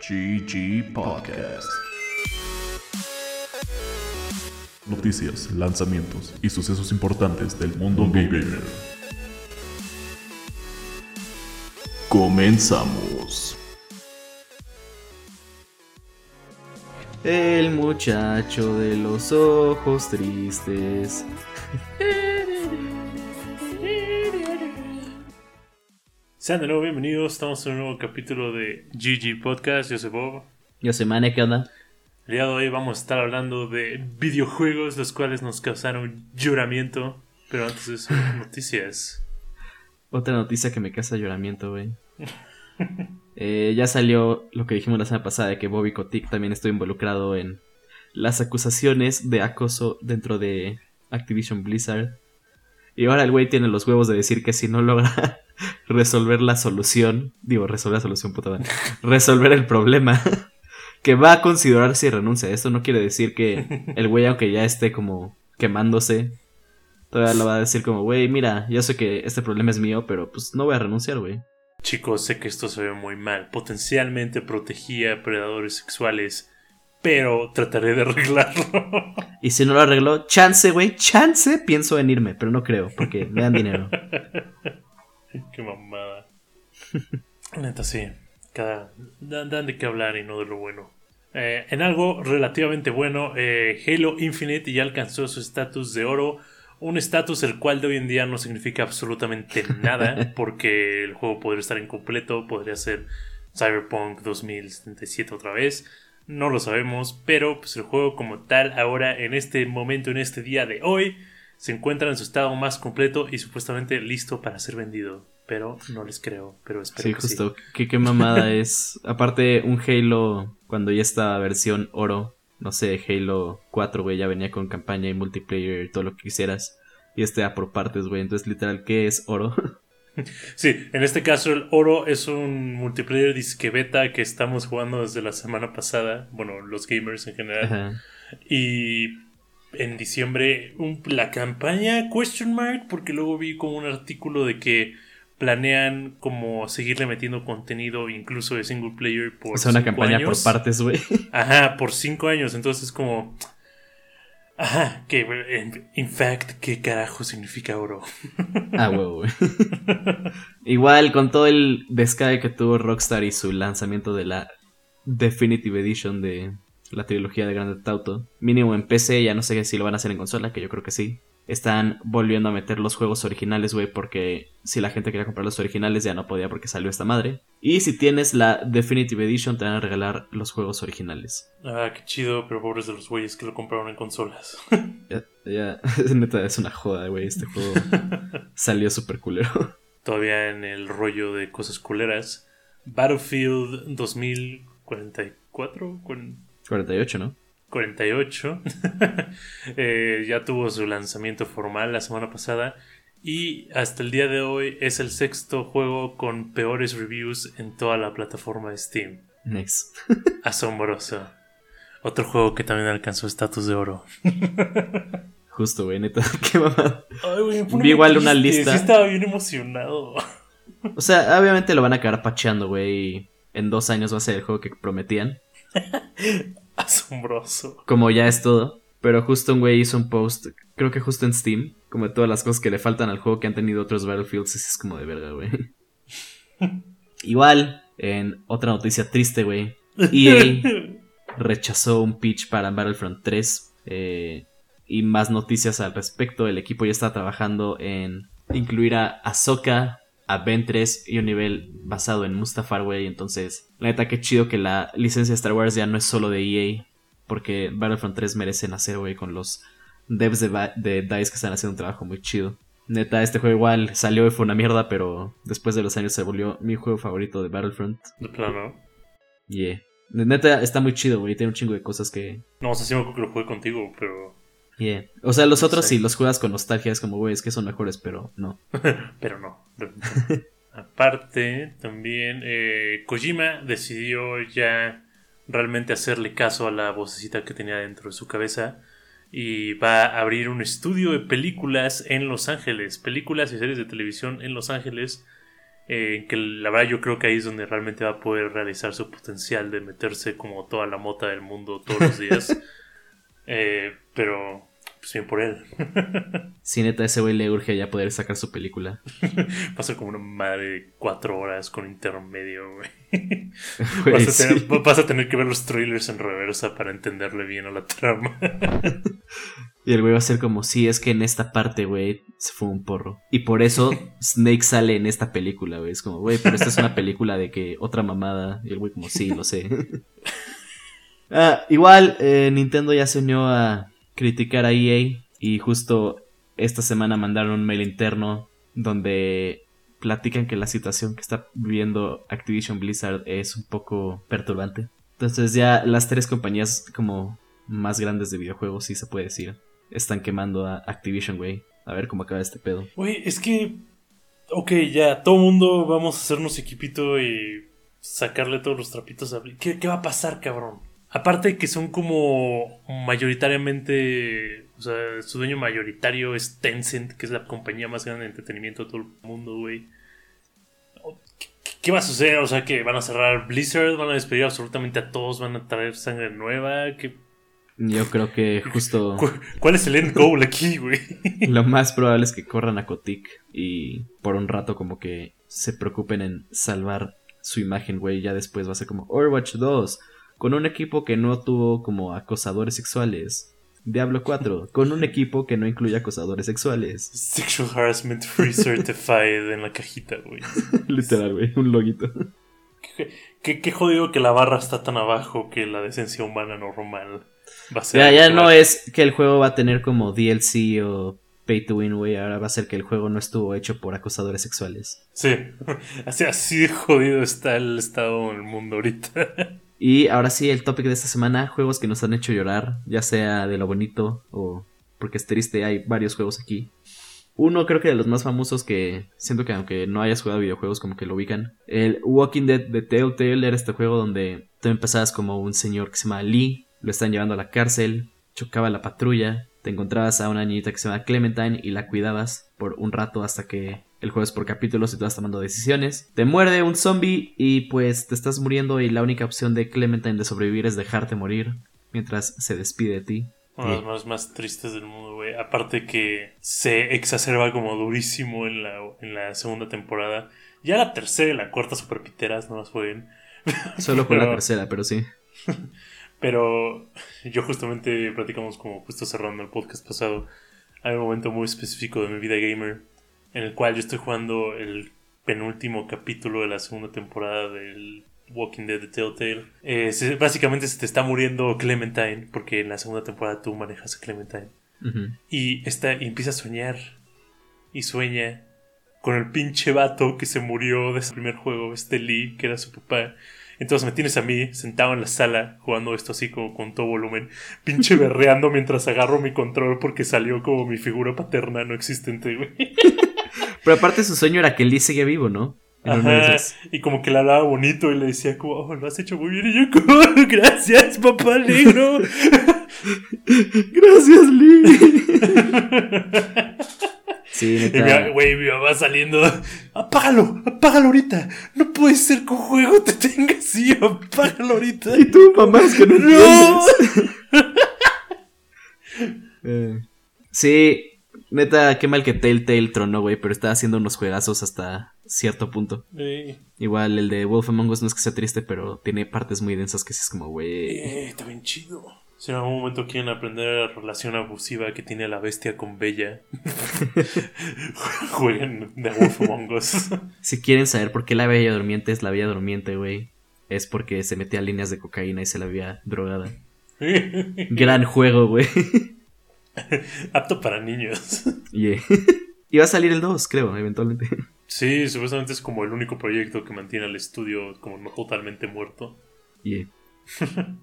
GG Podcast. Noticias, lanzamientos y sucesos importantes del mundo gamer. Comenzamos. El muchacho de los ojos tristes. Sean de nuevo bienvenidos, estamos en un nuevo capítulo de GG Podcast, yo soy Bob. Yo soy Mane, ¿qué onda? El día de hoy vamos a estar hablando de videojuegos, los cuales nos causaron lloramiento. Pero antes de eso, noticias. Otra noticia que me causa lloramiento, güey. Eh, ya salió lo que dijimos la semana pasada de que Bobby Kotick también estuvo involucrado en las acusaciones de acoso dentro de Activision Blizzard. Y ahora el güey tiene los huevos de decir que si no logra resolver la solución, digo, resolver la solución, puta madre, resolver el problema, que va a considerar si renuncia. Esto no quiere decir que el güey, aunque ya esté como quemándose, todavía lo va a decir como, güey, mira, yo sé que este problema es mío, pero pues no voy a renunciar, güey. Chicos, sé que esto se ve muy mal. Potencialmente protegía a predadores sexuales, pero trataré de arreglarlo. Y si no lo arregló, chance, güey, chance, pienso en irme, pero no creo, porque me dan dinero. Qué mamada. Neta, sí. Cada, dan, dan de qué hablar y no de lo bueno. Eh, en algo relativamente bueno, eh, Halo Infinite ya alcanzó su estatus de oro. Un estatus el cual de hoy en día no significa absolutamente nada, porque el juego podría estar incompleto, podría ser Cyberpunk 2077 otra vez. No lo sabemos, pero pues el juego como tal ahora en este momento, en este día de hoy, se encuentra en su estado más completo y supuestamente listo para ser vendido. Pero no les creo, pero espero Sí, que justo, ¿Qué, qué mamada es. Aparte, un Halo, cuando ya está versión oro, no sé, Halo 4, güey, ya venía con campaña y multiplayer y todo lo que quisieras. Y este a por partes, güey. Entonces, literal, ¿qué es oro? Sí, en este caso el oro es un multiplayer disque beta que estamos jugando desde la semana pasada, bueno, los gamers en general. Ajá. Y en diciembre un- la campaña question mark porque luego vi como un artículo de que planean como seguirle metiendo contenido incluso de single player por O sea, una cinco campaña años. por partes, güey. Ajá, por cinco años. Entonces como Ajá, que en, in fact, ¿qué carajo significa oro? Ah, huevo. Igual, con todo el descae que tuvo Rockstar y su lanzamiento de la Definitive Edition de la trilogía de Grand Theft Auto, mínimo en PC, ya no sé si lo van a hacer en consola, que yo creo que sí. Están volviendo a meter los juegos originales, güey, porque si la gente quería comprar los originales ya no podía porque salió esta madre. Y si tienes la Definitive Edition te van a regalar los juegos originales. Ah, qué chido, pero pobres de los güeyes que lo compraron en consolas. Ya, ya, neta, es una joda, güey, este juego salió súper culero. Todavía en el rollo de cosas culeras. Battlefield 2044, Cuaren- 48, ¿no? 48, eh, ya tuvo su lanzamiento formal la semana pasada. Y hasta el día de hoy es el sexto juego con peores reviews en toda la plataforma de Steam. Nice. Asombroso. Otro juego que también alcanzó estatus de oro. Justo, güey, neta, qué mamada. Vi igual una lista. Sí estaba bien emocionado. O sea, obviamente lo van a acabar pacheando, güey. y En dos años va a ser el juego que prometían. Asombroso. Como ya es todo. Pero justo un güey hizo un post, creo que justo en Steam, como de todas las cosas que le faltan al juego que han tenido otros Battlefields. Es como de verga, güey. Igual, en otra noticia triste, güey. EA rechazó un pitch para Battlefront 3. eh, y más noticias al respecto. El equipo ya está trabajando en incluir a Ahsoka, a Ventress y un nivel basado en Mustafar, güey. Entonces, la neta, qué chido que la licencia de Star Wars ya no es solo de EA. Porque Battlefront 3 merece nacer, güey, con los devs de, de DICE que están haciendo un trabajo muy chido. Neta, este juego igual salió y fue una mierda, pero después de los años se volvió mi juego favorito de Battlefront. De plano. Yeah. Neta, está muy chido, güey. Tiene un chingo de cosas que. No, o sea, sí me acuerdo que lo jugué contigo, pero. Yeah. O sea, los otros Sí. sí los juegas con nostalgia, es como, güey, es que son mejores, pero no. Pero no. Aparte, también eh, Kojima decidió ya realmente hacerle caso a la vocecita que tenía dentro de su cabeza y va a abrir un estudio de películas en Los Ángeles, películas y series de televisión en Los Ángeles Eh, que la verdad yo creo que ahí es donde realmente va a poder realizar su potencial de meterse como toda la mota del mundo todos los días. Eh, pero pues bien por él. Sí, neta, ese güey le urge ya poder sacar su película. Pasa como una madre de cuatro horas con intermedio, güey. Güey, Vas, a tener, vas a tener que ver los trailers en reversa para entenderle bien a la trama. Y el güey va a ser como, sí, es que en esta parte, güey, se fue un porro. Y por eso Snake sale en esta película, güey. Es como, güey, pero esta es una película de que otra mamada. Y el güey como, sí, lo sé. Ah, igual, eh, Nintendo ya se unió a criticar a EA. Y justo esta semana mandaron un mail interno donde platican que la situación que está viviendo Activision Blizzard es un poco perturbante. Entonces ya las tres compañías como más grandes de videojuegos, si se puede decir, están quemando a Activision, güey. A ver cómo acaba este pedo. Güey, es que. Ok, ya, todo mundo vamos a hacernos equipito y sacarle todos los trapitos a. ¿Qué, qué va a pasar, cabrón? Aparte que son como mayoritariamente. O sea, su dueño mayoritario es Tencent, que es la compañía más grande de entretenimiento de todo el mundo, güey. ¿Qué, va a suceder? O sea, que van a cerrar Blizzard, van a despedir absolutamente a todos, van a traer sangre nueva. ¿Qué- Yo creo que justo cu- ¿Cuál es el end goal aquí, güey? lo más probable es que corran a Kotick y por un rato como que se preocupen en salvar su imagen, güey. Ya después va a ser como Overwatch 2, con un equipo que no tuvo como acosadores sexuales. Diablo 4, con un equipo que no incluye acosadores sexuales. Sexual harassment free certified en la cajita, güey. Literal, güey, un loguito. Qué, qué- qué jodido que la barra está tan abajo que la decencia humana normal va a ser. Ya, ya no es que el juego va a tener como DLC o pay to win, güey. Ahora va a ser que el juego no estuvo hecho por acosadores sexuales. Sí, así, así jodido está el estado del mundo ahorita. Y ahora sí, el topic de esta semana, juegos que nos han hecho llorar, ya sea de lo bonito o porque es triste, hay varios juegos aquí. Uno creo que de los más famosos que siento que aunque no hayas jugado videojuegos como que lo ubican. El Walking Dead de Telltale era este juego donde tú empezabas como un señor que se llama Lee, lo están llevando a la cárcel, chocaba la patrulla, te encontrabas a una niñita que se llama Clementine y la cuidabas por un rato hasta que el juego es por capítulos y tú vas tomando decisiones. Te muerde un zombie y pues te estás muriendo y la única opción de Clementine de sobrevivir es dejarte morir mientras se despide de ti. Una de las más, más tristes del mundo, güey. Aparte que se exacerba como durísimo en la, en la segunda temporada. Ya la tercera y la cuarta super piteras, no las jueguen. Solo con la Pero- tercera, pero sí. Pero yo justamente platicamos como justo cerrando el podcast pasado. Hay un momento muy específico de mi vida gamer en el cual yo estoy jugando el penúltimo capítulo de la segunda temporada del Walking Dead de Telltale. Eh, se- básicamente se te está muriendo Clementine porque en la segunda temporada tú manejas a Clementine. Y, está, y empieza a soñar. Y sueña con el pinche vato que se murió de ese primer juego, este Lee, que era su papá. Entonces me tienes a mí sentado en la sala jugando esto así como con todo volumen, pinche berreando mientras agarro mi control porque salió como mi figura paterna no existente, güey. Pero aparte su sueño era que Lee sigue vivo, ¿no? Ajá, y como que le hablaba bonito y le decía como, oh, lo has hecho muy bien. Y yo como, gracias, papá negro. Gracias, Lee. sí, Y neta. güey, mi mamá saliendo. Apágalo, apágalo ahorita. No puede ser que un juego te tenga así. Apágalo ahorita. Y tú, mamá, es que no No. Eh, sí, neta, qué mal que Telltale tronó, güey, pero está haciendo unos juegazos hasta cierto punto. Igual el de Wolf Among Us no es que sea triste, pero tiene partes muy densas que sí es como, güey. eh, está bien chido. Si en algún momento quieren aprender la relación abusiva que tiene la bestia con Bella, jueguen The Wolf Among Us. Si quieren saber por qué la Bella Durmiente es la Bella Durmiente, güey, es porque se metía líneas de cocaína y se la había drogada. Gran juego, güey. Apto para niños. Yeah. Y va a salir el 2, creo, eventualmente. Sí, supuestamente es como el único proyecto que mantiene al estudio como no totalmente muerto. Yeah.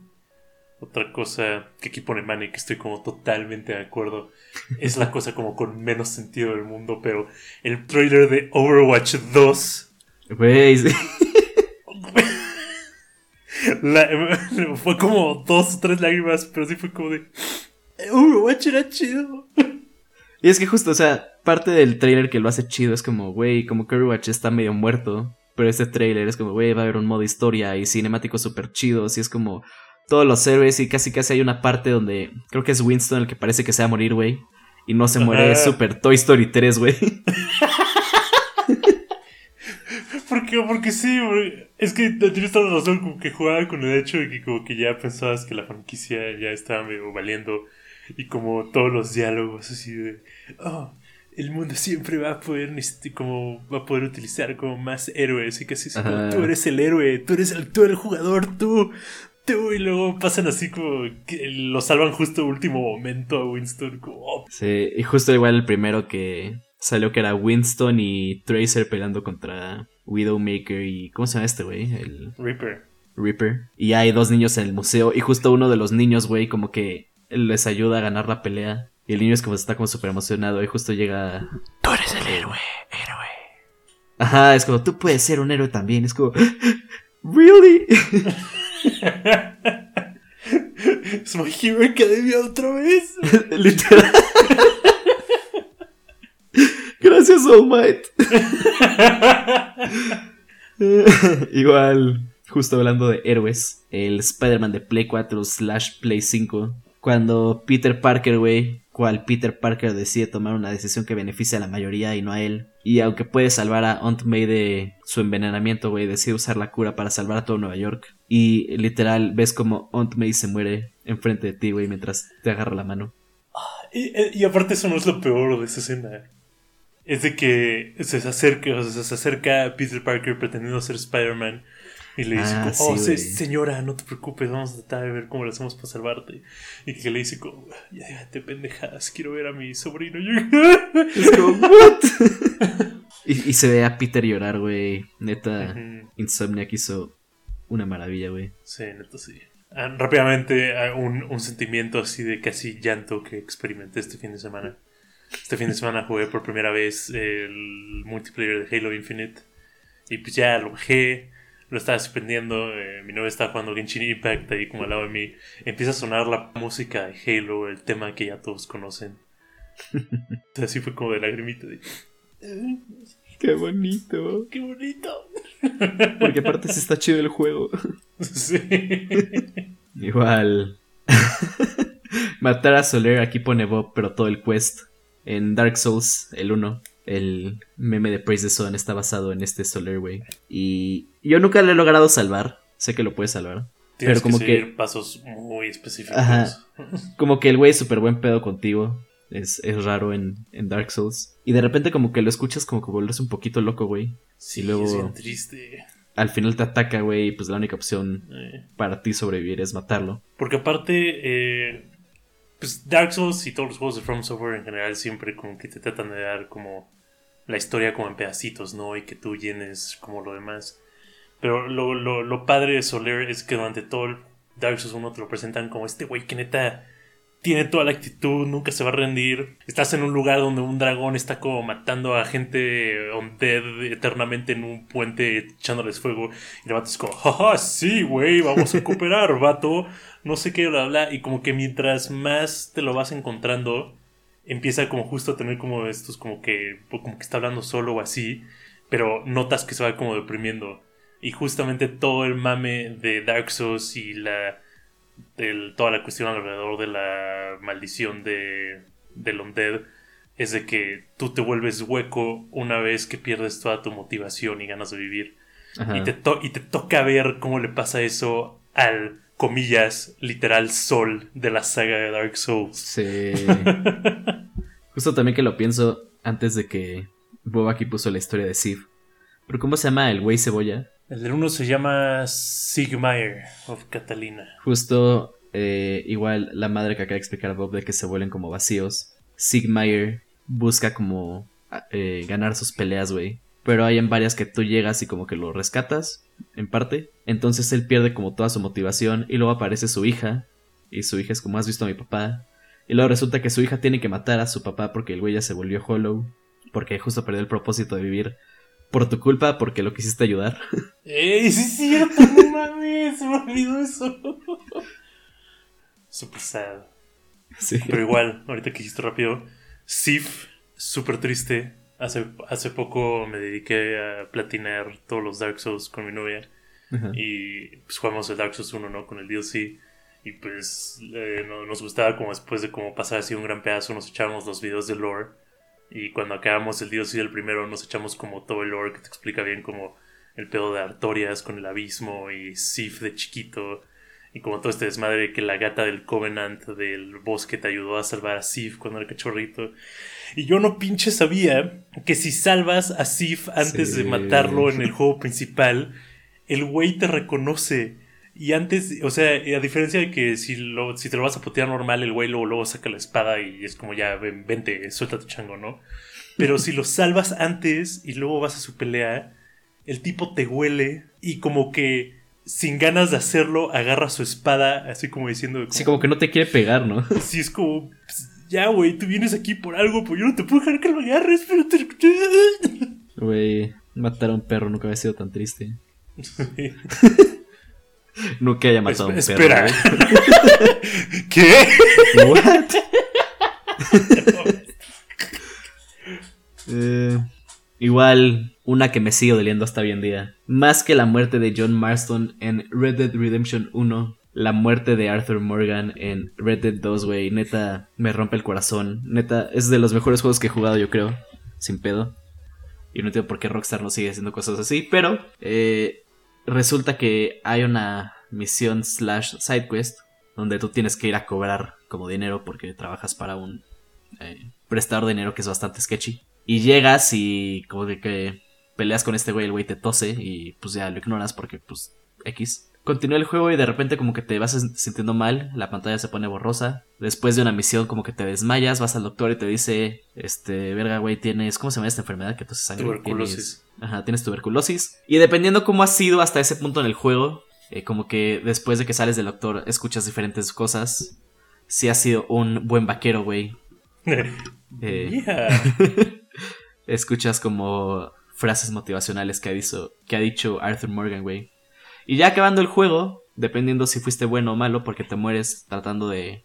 Otra cosa que aquí pone Manny, que estoy como totalmente de acuerdo, es la cosa como con menos sentido del mundo, pero el trailer de Overwatch 2 Güey, sí. la- fue como dos o tres lágrimas, pero sí fue como de... Overwatch era chido. Y es que justo, o sea, parte del trailer que lo hace chido es como, güey, como Curry Watch está medio muerto. Pero este trailer es como, güey, va a haber un modo historia y cinemáticos súper chidos. Y es como todos los héroes y casi casi hay una parte donde creo que es Winston el que parece que se va a morir, güey. Y no se muere, es super Toy Story 3, güey. ¿Por qué? Porque sí, güey. Es que tienes toda la razón, como que jugaba con el hecho de que como que ya pensabas que la franquicia ya estaba medio valiendo. Y como todos los diálogos así de... Oh, el mundo siempre va a poder como va a poder utilizar como más héroes y casi como tú eres el héroe, tú eres el, tú eres el jugador, tú, tú y luego pasan así como que lo salvan justo último momento a Winston como, oh. Sí, y justo igual el primero que salió que era Winston y Tracer peleando contra Widowmaker y ¿cómo se llama este güey? El Reaper. Reaper. Y hay dos niños en el museo y justo uno de los niños, güey, como que les ayuda a ganar la pelea y el niño es como está como súper emocionado y justo llega... Tú eres el héroe, héroe. Ajá, es como, tú puedes ser un héroe también. Es como, ¿really? es My Hero Academia otra vez. Literal. Gracias, All Might. Igual, justo hablando de héroes, el Spider-Man de Play 4 slash Play 5, cuando Peter Parker, güey, cual Peter Parker decide tomar una decisión que beneficia a la mayoría y no a él. Y aunque puede salvar a Aunt May de su envenenamiento, güey, decide usar la cura para salvar a todo Nueva York. Y literal ves como Aunt May se muere enfrente de ti, güey, mientras te agarra la mano. Y, aparte eso no es lo peor de esa escena. Es de que se acerca, o sea, se acerca a Peter Parker pretendiendo ser Spider-Man y le dice, ah, oh, señora, no te preocupes, vamos a tratar de ver cómo lo hacemos para salvarte. Y que le dice, como, ya déjate pendejadas, quiero ver a mi sobrino. Es como, ¿what? y, se ve a Peter llorar, güey. Neta, Insomniac hizo una maravilla, güey. Sí, neta, sí. Ah, rápidamente, ah, un, un sentimiento así de casi llanto que experimenté este fin de semana. Este fin de semana jugué por primera vez el multiplayer de Halo Infinite. Y pues ya lo bajé lo estaba suspendiendo, eh, mi novia estaba jugando Genshin Impact ahí como al lado de mí. Empieza a sonar la música de Halo, el tema que ya todos conocen. Así fue como de lagrimita de... Qué bonito. Qué bonito. Porque aparte se está chido el juego. Sí. Igual. Matar a Soler, aquí pone Bob, pero todo el quest. En Dark Souls, el 1 el meme de Praise the Sun está basado en este Solar, güey. Y yo nunca lo he logrado salvar. Sé que lo puedes salvar. pero como que, pasos muy específicos. Como que el güey es súper buen pedo contigo. Es, raro en, Dark Souls. Y de repente como que lo escuchas como que vuelves un poquito loco, güey. Sí, y luego... triste. Al final te ataca, güey, y pues la única opción eh. para ti sobrevivir es matarlo. Porque aparte, eh, pues Dark Souls y todos los juegos de From Software en general siempre como que te tratan de dar como la historia como en pedacitos, ¿no? Y que tú llenes como lo demás. Pero lo, lo, lo padre de Soler es que durante todo Dark Souls 1 te lo presentan como este güey que neta tiene toda la actitud, nunca se va a rendir. Estás en un lugar donde un dragón está como matando a gente undead eternamente en un puente echándoles fuego. Y el vato es como, jaja, sí, güey, vamos a cooperar, vato. No sé qué, bla, bla. Y como que mientras más te lo vas encontrando, empieza como justo a tener como estos como que como que está hablando solo o así, pero notas que se va como deprimiendo. Y justamente todo el mame de Dark Souls y la toda la cuestión alrededor de la maldición de del undead es de que tú te vuelves hueco una vez que pierdes toda tu motivación y ganas de vivir. Y te, y te toca ver cómo le pasa eso al comillas, literal sol de la saga de Dark Souls. Sí. Justo también que lo pienso antes de que Bob aquí puso la historia de Siv. ¿Pero cómo se llama el güey cebolla? El del uno se llama Sigmire of Catalina. Justo eh, igual la madre que acaba de explicar a Bob de que se vuelven como vacíos. Sigmire busca como eh, ganar sus peleas, güey. Pero hay en varias que tú llegas y como que lo rescatas en parte. Entonces él pierde como toda su motivación y luego aparece su hija. Y su hija es como has visto a mi papá. Y luego resulta que su hija tiene que matar a su papá porque el güey ya se volvió hollow. Porque justo perdió el propósito de vivir. Por tu culpa, porque lo quisiste ayudar. ¡Ey, sí es cierto! ¡No mames! Se me olvidó eso. Super sad. Sí. Pero igual, ahorita que hiciste rápido. Sif, súper triste. Hace, hace poco me dediqué a platinar todos los Dark Souls con mi novia. Ajá. Y pues jugamos el Dark Souls 1, ¿no? Con el DLC. Y pues eh, no- nos gustaba como después de como pasar así un gran pedazo, nos echábamos los videos de lore. Y cuando acabamos el DLC del primero, nos echamos como todo el lore que te explica bien como el pedo de Artorias con el abismo y Sif de chiquito. Y como todo este desmadre de que la gata del Covenant del bosque te ayudó a salvar a Sif cuando era cachorrito. Y yo no pinche sabía que si salvas a Sif antes Sí. de matarlo en el juego principal, el güey te reconoce. Y antes, o sea, a diferencia de que si, lo, si te lo vas a putear normal, el güey luego, luego saca la espada y es como ya, ven, vente, suelta tu chango, ¿no? Pero si lo salvas antes y luego vas a su pelea, el tipo te huele y como que sin ganas de hacerlo, agarra su espada, así como diciendo... Sí, como que no te quiere pegar, ¿no? Sí, es como, pues, ya, güey, tú vienes aquí por algo, pues yo no te puedo dejar que lo agarres, pero te... Güey, matar a un perro nunca había sido tan triste. Nunca haya matado a un perro. espera. ¿Qué? What? Eh, igual, una que me sigue doliendo hasta hoy en día. Más que la muerte de John Marston en Red Dead Redemption 1, la muerte de Arthur Morgan en Red Dead 2, güey, neta, me rompe el corazón. Neta, es de los mejores juegos que he jugado, yo creo, sin pedo. Y no entiendo por qué Rockstar no sigue haciendo cosas así, pero eh, resulta que hay una misión slash side quest donde tú tienes que ir a cobrar como dinero porque trabajas para un eh, prestador de dinero que es bastante sketchy. Y llegas y como de que peleas con este güey, el güey te tose y pues ya lo ignoras porque pues X. Continúa el juego y de repente como que te vas sintiendo mal, la pantalla se pone borrosa. Después de una misión como que te desmayas, vas al doctor y te dice, este, verga güey, tienes, ¿cómo se llama esta enfermedad que hace sangre? Tuberculosis. Tienes- ajá, tienes tuberculosis. Y dependiendo cómo has sido hasta ese punto en el juego, eh, como que después de que sales del doctor escuchas diferentes cosas. Si has sido un buen vaquero, güey. Eh, escuchas como frases motivacionales que ha dicho, que ha dicho Arthur Morgan, güey. Y ya acabando el juego, dependiendo si fuiste bueno o malo, porque te mueres tratando de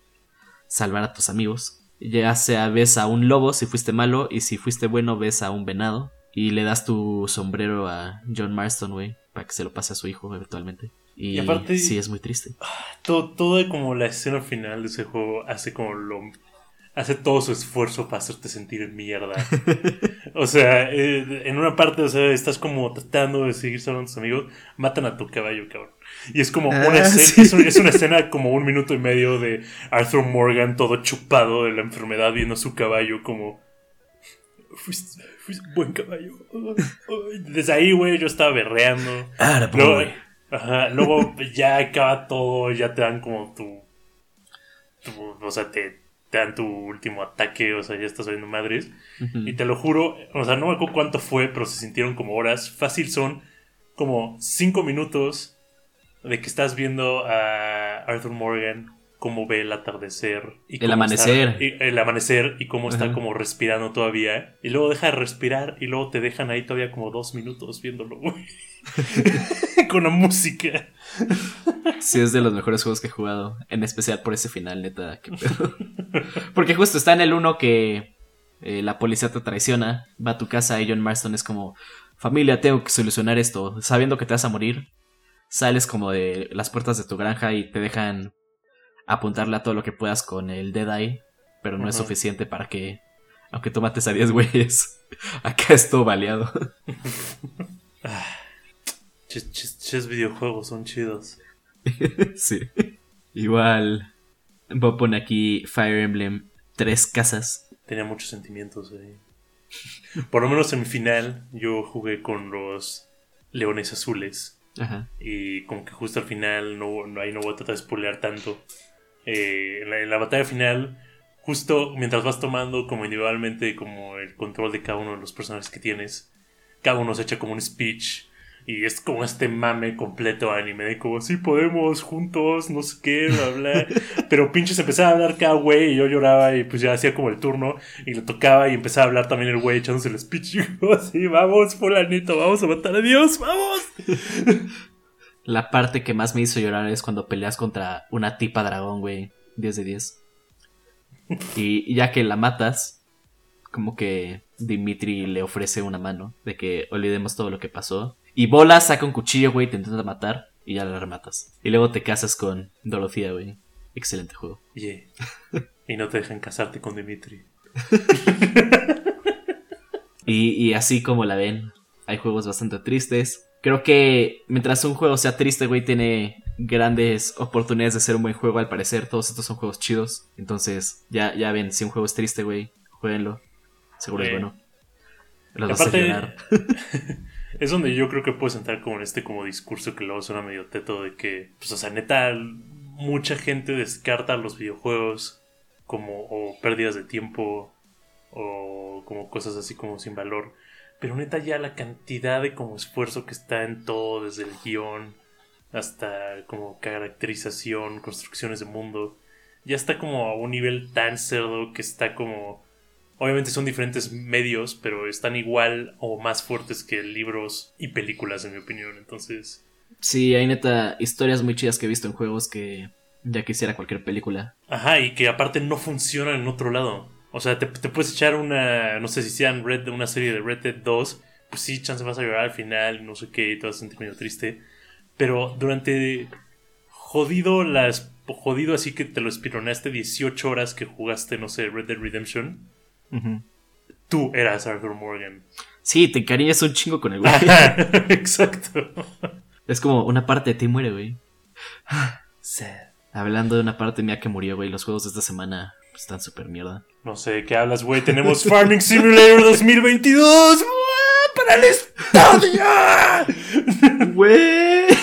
salvar a tus amigos. Ya sea ves a un lobo si fuiste malo, y si fuiste bueno ves a un venado. Y le das tu sombrero a John Marston, güey, para que se lo pase a su hijo eventualmente. Y, Y aparte- sí, es muy triste. todo, todo como la escena final de ese juego hace como lo hace todo su esfuerzo para hacerte sentir mierda. o sea, eh, en una parte, o sea, estás como tratando de seguir salvando a tus amigos, matan a tu caballo, cabrón. Y es como Ah, una escena, sí. es, un- es una escena como un minuto y medio de Arthur Morgan todo chupado de la enfermedad viendo a su caballo como fuiste, fuiste un buen caballo. Desde ahí, güey, yo estaba berreando. Luego, ajá, luego ya acaba todo, ya te dan como tu, tu- o sea, te, te dan tu último ataque, o sea, ya estás viendo madres. Y te lo juro, o sea, no me acuerdo cuánto fue, pero se sintieron como horas. Fácil son como cinco minutos de que estás viendo a Arthur Morgan cómo ve el atardecer. Y El está- amanecer. y- el amanecer y cómo está Ajá. como respirando todavía. Y luego deja de respirar y luego te dejan ahí todavía como dos minutos viéndolo, güey. Con la música. Sí, es de los mejores juegos que he jugado. En especial por ese final, neta. qué pedo. Porque justo está en el uno que eh, la policía te traiciona, va a tu casa y John Marston es como, familia, tengo que solucionar esto. Sabiendo que te vas a morir, sales como de las puertas de tu granja y te dejan apuntarle a todo lo que puedas con el Dead Eye, pero no es suficiente para que, aunque tú mates a 10 güeyes, acá es todo baleado. Ches, ches- ches videojuegos son chidos. sí. Igual, Bob pone aquí Fire Emblem tres casas. Tenía muchos sentimientos ahí. Por lo menos en mi final, yo jugué con los leones azules. Ajá. Y como que justo al final, no, no- ahí no voy a tratar de spoilear tanto. Eh, en, la, en la batalla final, justo mientras vas tomando como individualmente como el control de cada uno de los personajes que tienes, cada uno se echa como un speech. Y es como este mame completo anime de como, sí podemos juntos, no sé qué, bla, bla. Pero pinches empezaba a hablar cada güey y yo lloraba y pues ya hacía como el turno y le tocaba y empezaba a hablar también el güey echándose el speech. Y yo así, vamos, fulanito, vamos a matar a Dios, vamos. La parte que más me hizo llorar es cuando peleas contra una tipa dragón, güey. 10 de 10. Y ya que la matas, como que Dimitri le ofrece una mano de que olvidemos todo lo que pasó. Y Bola saca un cuchillo, güey, te intenta matar y ya la rematas. Y luego te casas con Dorothea, güey. Excelente juego. Yeah. y no te dejan casarte con Dimitri. y, y así como la ven, hay juegos bastante tristes. Creo que mientras un juego sea triste, güey, tiene grandes oportunidades de ser un buen juego al parecer. Todos estos son juegos chidos. Entonces, ya, ya ven, si un juego es triste, güey, jueguenlo. Seguro es bueno. Los vas a aparte, es donde yo creo que puedes entrar como en este como discurso que luego suena medio teto de que, pues, o sea, neta, mucha gente descarta los videojuegos como o pérdidas de tiempo o como cosas así como sin valor. Pero neta ya la cantidad de como esfuerzo que está en todo, desde el guion hasta como caracterización, construcciones de mundo, ya está como a un nivel tan cerdo que está como Obviamente son diferentes medios, pero están igual o más fuertes que libros y películas, en mi opinión. Entonces, Sí, hay neta historias muy chidas que he visto en juegos que ya quisiera cualquier película. ajá, y que aparte no funcionan en otro lado. O sea, te, te puedes echar una, no sé si sean Red, una serie de Red Dead 2, pues sí, chance vas a llorar al final, no sé qué, y te vas a sentir medio triste. Pero durante jodido las jodido así que te lo espironaste 18 horas que jugaste, no sé, Red Dead Redemption, tú eras Arthur Morgan. Sí, te encariñas un chingo con el güey. Exacto. es como una parte de ti muere, güey. Hablando de una parte mía que murió, güey, los juegos de esta semana están súper mierda. No sé de qué hablas, güey. Tenemos Farming Simulator 2022 ¡Uah! para el estadio. ¡Güey!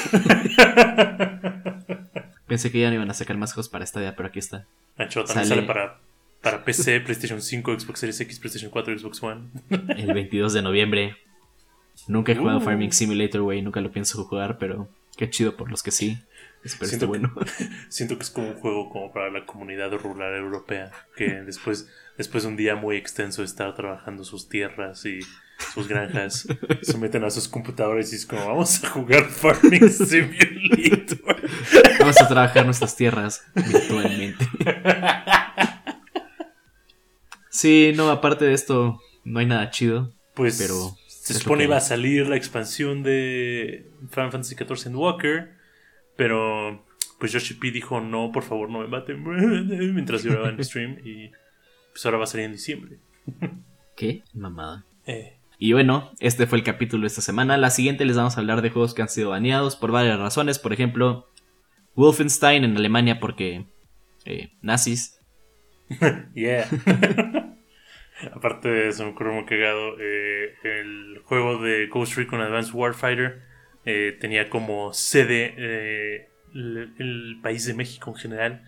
Pensé que ya no iban a sacar más juegos para Stadia, pero aquí está. Nacho, también Sale. sale para, para PC, PlayStation 5, Xbox Series X, PlayStation 4, Xbox One. El 22 de noviembre. Nunca he jugado Uh. Farming Simulator, güey. Nunca lo pienso jugar, pero qué chido por los que sí. Espero Siento bueno. Siento que es como un juego como para la comunidad rural europea, que después, después de un día muy extenso de estar trabajando sus tierras y sus granjas, se meten a sus computadores y es como, vamos a jugar Farming Simulator. Vamos a trabajar nuestras tierras virtualmente. Sí, no, aparte de esto, no hay nada chido. Pues Pero se supone que iba a salir la expansión de Final Fantasy XIV en Walker, pero pues Yoshi P dijo no, por favor no me maten mientras lloraba en stream y pues ahora va a salir en diciembre. ¿Qué? Mamada. Eh, Y bueno, este fue el capítulo de esta semana. La siguiente les vamos a hablar de juegos que han sido baneados por varias razones. Por ejemplo, Wolfenstein en Alemania porque eh, nazis. yeah. Aparte de eso, me ocurrió muy cagado. eh, el juego de Ghost Recon Advanced Warfighter eh, tenía como sede eh, el, el país de México en general.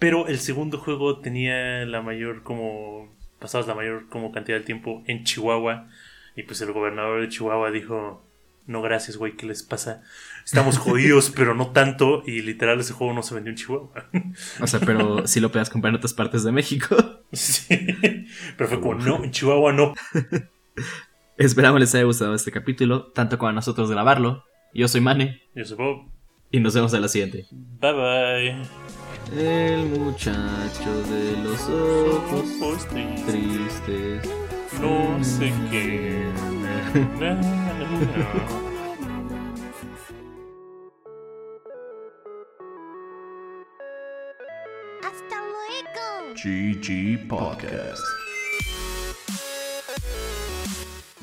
Pero el segundo juego tenía la mayor como. Pasabas la mayor como cantidad de tiempo en Chihuahua. Y pues el gobernador de Chihuahua dijo. No, gracias, güey, ¿qué les pasa? Estamos jodidos, pero no tanto. Y literal, ese juego no se vendió en Chihuahua. O sea, pero sí lo puedes comprar en otras partes de México. Sí. Pero fue como, no, en Chihuahua no. Esperamos les haya gustado este capítulo, tanto como a nosotros grabarlo. Yo soy Mane Yo soy Bob. y nos vemos a la siguiente. Bye bye. El muchacho de los ojos Ojos tristes. tristes. No sé qué. Hasta luego. GG Podcast.